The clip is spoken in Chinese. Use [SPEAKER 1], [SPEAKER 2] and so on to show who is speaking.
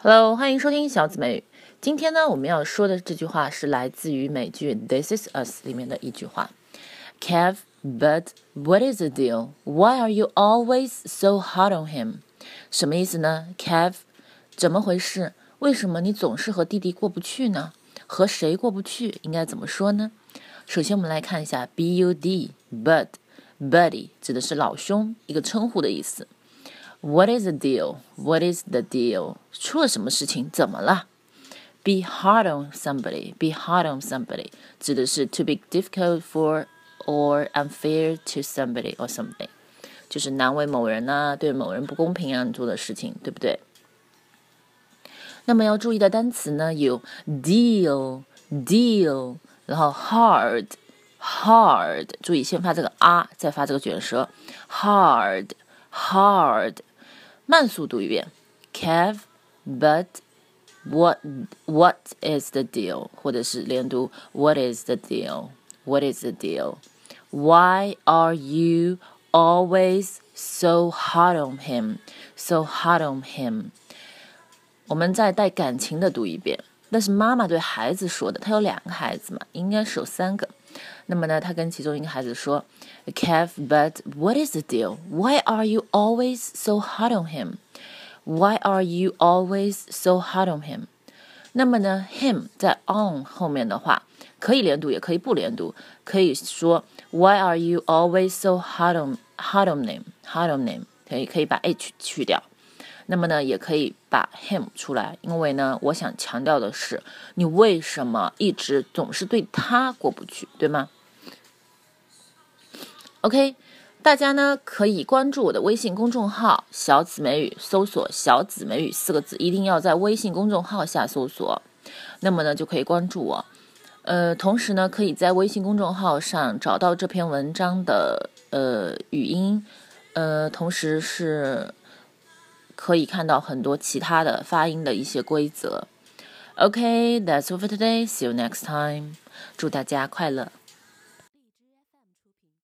[SPEAKER 1] Hello，欢迎收听小紫美语。今天呢，我们要说的这句话是来自于美剧《This Is Us》里面的一句话。Kev, but what is the deal? Why are you always so hard on him? 什么意思呢？Kev，怎么回事？为什么你总是和弟弟过不去呢？和谁过不去？应该怎么说呢？首先，我们来看一下 bud，bud，buddy 指的是老兄，一个称呼的意思。What is the deal? What is the deal? 出了什么事情？怎么了？Be hard on somebody. Be hard on somebody 指的是 to be difficult for or unfair to somebody or something，就是难为某人呐、对某人不公平啊，你做的事情，对不对？那么要注意的单词呢有 deal, deal，然后 hard, hard，注意先发这个啊，再发这个卷舌，hard, hard。慢速读一遍，Kev, but what what is the deal？或者是连读 What is the deal? What is the deal? Why are you always so hard on him? So hard on him? 我们再带感情的读一遍， 那是妈妈对孩子说的。她有两个孩子嘛，应该是有三个。那么呢，她跟其中一个孩子说：“Kev, but what is the deal? Why are you always so hard on him? Why are you always so hard on him?” 那么呢，him 在 on 后面的话，可以连读，也可以不连读。可以说 “Why are you always so hard on hard on him? Hard on him?” 可以可以把 h 去掉。那么呢，也可以把 him 出来，因为呢，我想强调的是，你为什么一直总是对他过不去，对吗？OK，大家呢可以关注我的微信公众号“小紫美语”，搜索“小紫美语”四个字，一定要在微信公众号下搜索，那么呢就可以关注我。呃，同时呢，可以在微信公众号上找到这篇文章的呃语音，呃，同时是可以看到很多其他的发音的一些规则。OK，that's all for today. See you next time. 祝大家快乐。